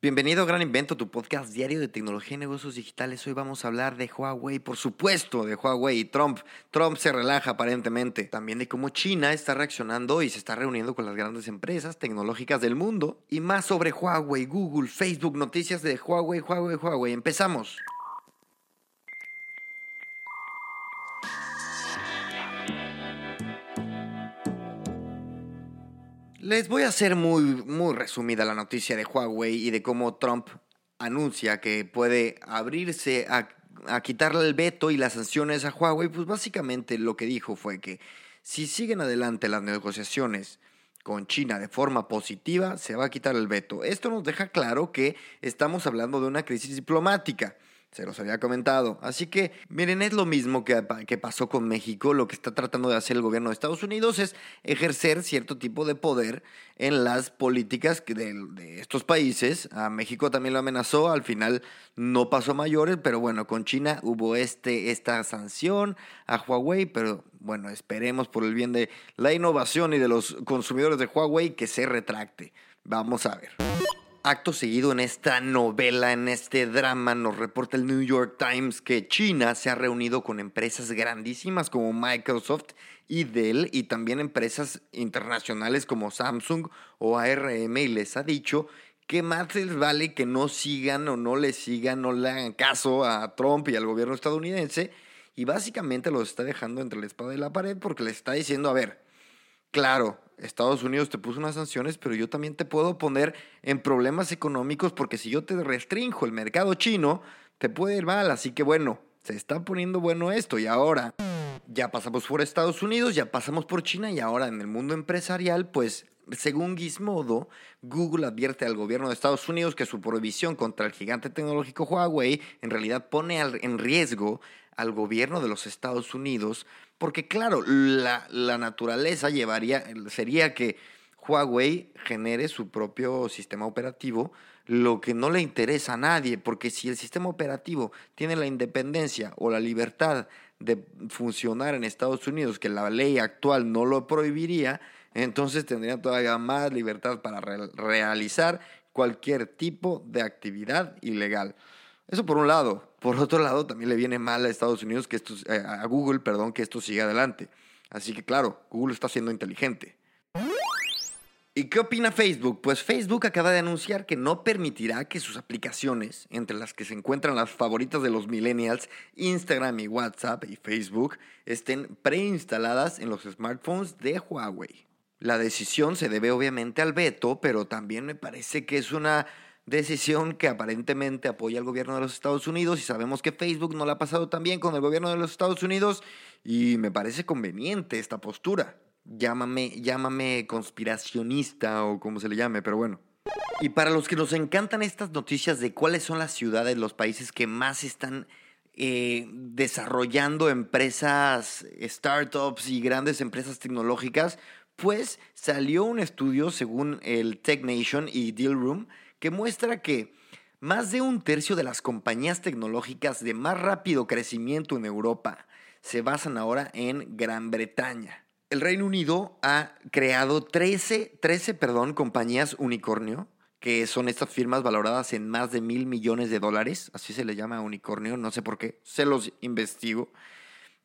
Bienvenido a Gran Invento, tu podcast diario de tecnología y negocios digitales. Hoy vamos a hablar de Huawei, por supuesto, de Huawei y Trump. Trump se relaja aparentemente. También de cómo China está reaccionando y se está reuniendo con las grandes empresas tecnológicas del mundo. Y más sobre Huawei, Google, Facebook, noticias de Huawei, Huawei, Huawei. Empezamos. Les voy a hacer muy, muy resumida la noticia de Huawei y de cómo Trump anuncia que puede abrirse a, a, quitarle el veto y las sanciones a Huawei. Pues básicamente lo que dijo fue que si siguen adelante las negociaciones con China de forma positiva, se va a quitar el veto. Esto nos deja claro que estamos hablando de una crisis diplomática. Se los había comentado. Así que, miren, es lo mismo que, pasó con México. Lo que está tratando de hacer el gobierno de Estados Unidos es ejercer cierto tipo de poder en las políticas de, de estos países. A México también lo amenazó. Al final no pasó mayores, pero bueno, con China hubo este, esta sanción a Huawei. Pero bueno, esperemos por el bien de la innovación y de los consumidores de Huawei que se retracte. Vamos a ver. Acto seguido en esta novela, en este drama, nos reporta el New York Times que China se ha reunido con empresas grandísimas como Microsoft y Dell y también empresas internacionales como Samsung o ARM y les ha dicho que más les vale que no sigan o no le sigan, no le hagan caso a Trump y al gobierno estadounidense y básicamente los está dejando entre la espada y la pared porque les está diciendo, a ver, claro, Estados Unidos te puso unas sanciones, pero yo también te puedo poner en problemas económicos porque si yo te restrinjo el mercado chino, te puede ir mal. Así que bueno, se está poniendo bueno esto y ahora ya pasamos por Estados Unidos, ya pasamos por China y ahora en el mundo empresarial, pues según Gizmodo, Google advierte al gobierno de Estados Unidos que su prohibición contra el gigante tecnológico Huawei en realidad pone en riesgo al gobierno de los Estados Unidos, porque claro, la, la naturaleza llevaría, sería que Huawei genere su propio sistema operativo, lo que no le interesa a nadie, porque si el sistema operativo tiene la independencia o la libertad de funcionar en Estados Unidos, que la ley actual no lo prohibiría, entonces tendría todavía más libertad para realizar cualquier tipo de actividad ilegal. Eso por un lado. Por otro lado, también le viene mal a Estados Unidos que esto, eh, a Google, perdón, que esto siga adelante. Así que claro, Google está siendo inteligente. ¿Y qué opina Facebook? Pues Facebook acaba de anunciar que no permitirá que sus aplicaciones, entre las que se encuentran las favoritas de los millennials, Instagram y WhatsApp y Facebook, estén preinstaladas en los smartphones de Huawei. La decisión se debe obviamente al veto, pero también me parece que es una decisión que aparentemente apoya al gobierno de los Estados Unidos y sabemos que Facebook no la ha pasado tan bien con el gobierno de los Estados Unidos y me parece conveniente esta postura. Llámame, llámame conspiracionista o como se le llame, pero bueno. Y para los que nos encantan estas noticias de cuáles son las ciudades, los países que más están eh, desarrollando empresas, startups y grandes empresas tecnológicas, pues salió un estudio según el Tech Nation y Deal Room que muestra que más de un tercio de las compañías tecnológicas de más rápido crecimiento en Europa se basan ahora en Gran Bretaña. El Reino Unido ha creado 13, 13 perdón, compañías unicornio, que son estas firmas valoradas en más de mil millones de dólares, así se le llama unicornio, no sé por qué, se los investigo.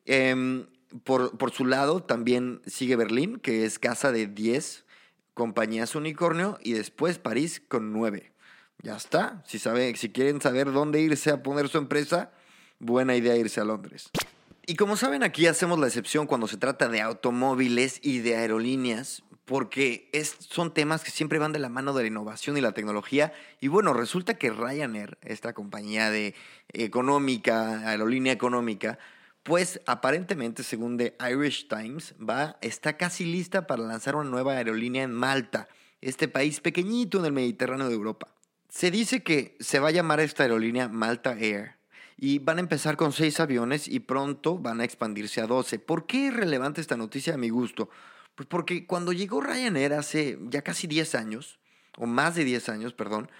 Em, por, por, su lado también sigue Berlín, que es casa de 10 compañías unicornio y después París con nueve. Ya está. Si, si quieren saber dónde irse a poner su empresa, buena idea irse a Londres. Y como saben, aquí hacemos la excepción cuando se trata de automóviles y de aerolíneas, porque es, son temas que siempre van de la mano de la innovación y la tecnología. Y bueno, resulta que Ryanair, esta compañía de económica, aerolínea económica, pues aparentemente, según The Irish Times, va, está casi lista para lanzar una nueva aerolínea en Malta. este país pequeñito en el Mediterráneo de Europa. Se dice que se va a llamar esta aerolínea Malta Air y van a empezar con seis aviones y pronto van a expandirse a 12. ¿Por qué es relevante esta noticia a mi gusto? Pues porque cuando llegó Ryanair hace ya casi 10 años, o más de 10 años, perdón,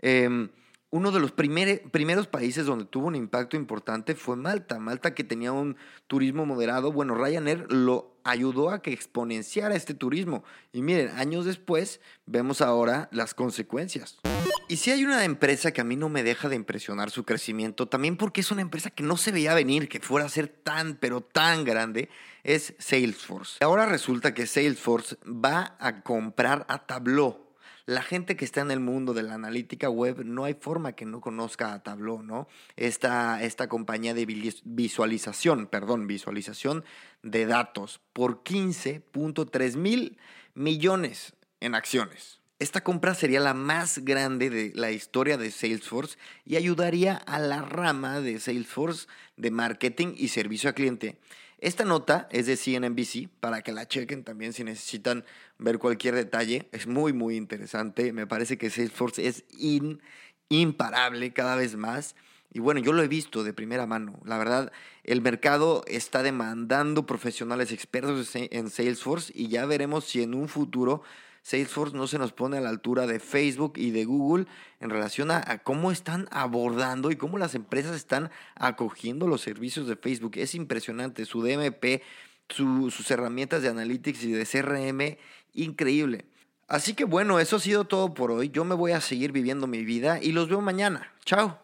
eh, uno de los primeros países donde tuvo un impacto importante fue Malta. Malta que tenía un turismo moderado. Bueno, Ryanair lo ayudó a que exponenciara este turismo. Y miren, años después vemos ahora las consecuencias. Y si hay una empresa que a mí no me deja de impresionar su crecimiento, también porque es una empresa que no se veía venir que fuera a ser tan, pero tan grande, es Salesforce. Ahora resulta que Salesforce va a comprar a Tableau la gente que está en el mundo de la analítica web, no hay forma que no conozca a Tableau, ¿no? Esta, esta compañía de visualización, perdón, visualización de datos por 15.3 mil millones en acciones. Esta compra sería la más grande de la historia de Salesforce y ayudaría a la rama de Salesforce de marketing y servicio al cliente esta nota es de CNBC para que la chequen también si necesitan ver cualquier detalle. Es muy, muy interesante. Me parece que Salesforce es imparable cada vez más. Y bueno, yo lo he visto de primera mano. La verdad, el mercado está demandando profesionales expertos en Salesforce y ya veremos si en un futuro Salesforce no se nos pone a la altura de Facebook y de Google en relación a, cómo están abordando y cómo las empresas están acogiendo los servicios de Facebook. Es impresionante, su DMP, sus herramientas de analytics y de CRM, increíble. Así que bueno, eso ha sido todo por hoy. Yo me voy a seguir viviendo mi vida y los veo mañana. Chao.